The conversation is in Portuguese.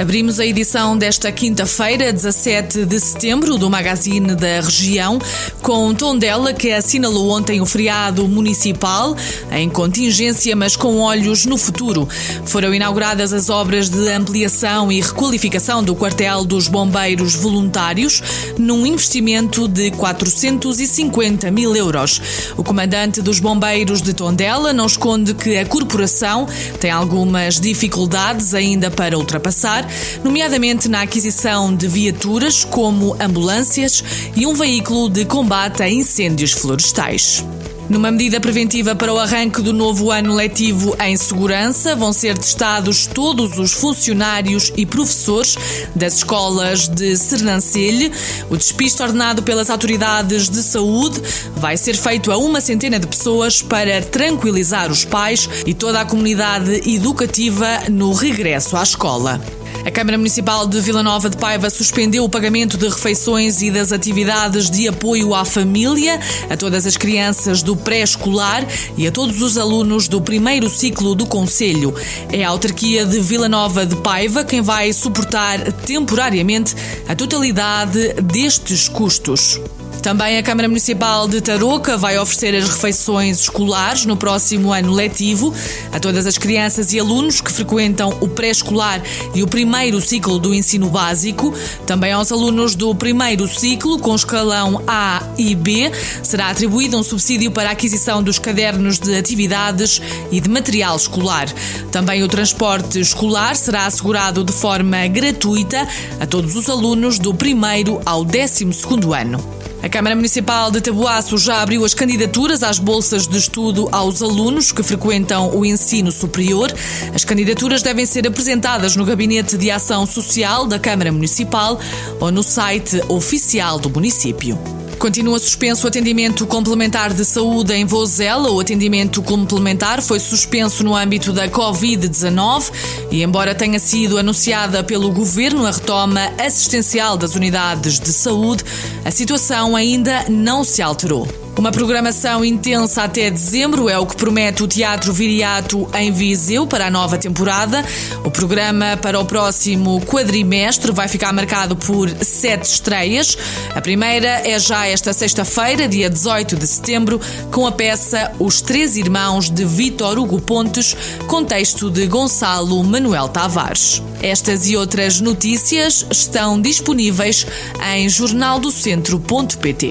Abrimos a edição desta quinta-feira, 17 de setembro, do Magazine da Região, com Tondela, que assinalou ontem o feriado municipal, em contingência, mas com olhos no futuro. Foram inauguradas as obras de ampliação e requalificação do quartel dos bombeiros voluntários, num investimento de 450 mil euros. O comandante dos bombeiros de Tondela não esconde que a corporação tem algumas dificuldades ainda para ultrapassar nomeadamente na aquisição de viaturas como ambulâncias e um veículo de combate a incêndios florestais. Numa medida preventiva para o arranque do novo ano letivo em segurança, vão ser testados todos os funcionários e professores das escolas de Sernancelho. O despiste ordenado pelas autoridades de saúde vai ser feito a uma centena de pessoas para tranquilizar os pais e toda a comunidade educativa no regresso à escola. A Câmara Municipal de Vila Nova de Paiva suspendeu o pagamento de refeições e das atividades de apoio à família a todas as crianças do pré-escolar e a todos os alunos do primeiro ciclo do Conselho. É a autarquia de Vila Nova de Paiva quem vai suportar temporariamente a totalidade destes custos. Também a Câmara Municipal de Tarouca vai oferecer as refeições escolares no próximo ano letivo a todas as crianças e alunos que frequentam o pré-escolar e o primeiro ciclo do ensino básico. Também aos alunos do primeiro ciclo, com escalão A e B, será atribuído um subsídio para a aquisição dos cadernos de atividades e de material escolar. Também o transporte escolar será assegurado de forma gratuita a todos os alunos do primeiro ao décimo segundo ano. A Câmara Municipal de Tabuaço já abriu as candidaturas às bolsas de estudo aos alunos que frequentam o ensino superior. As candidaturas devem ser apresentadas no Gabinete de Ação Social da Câmara Municipal ou no site oficial do município. Continua suspenso o atendimento complementar de saúde em Vozela. O atendimento complementar foi suspenso no âmbito da Covid-19 e, embora tenha sido anunciada pelo governo a retoma assistencial das unidades de saúde, a situação ainda não se alterou. Uma programação intensa até dezembro é o que promete o Teatro Viriato em Viseu para a nova temporada. O programa para o próximo quadrimestre vai ficar marcado por sete estreias. A primeira é já esta sexta-feira, dia 18 de setembro, com a peça Os Três Irmãos de Vítor Hugo Pontes, com texto de Gonçalo Manuel Tavares. Estas e outras notícias estão disponíveis em jornaldocentro.pt.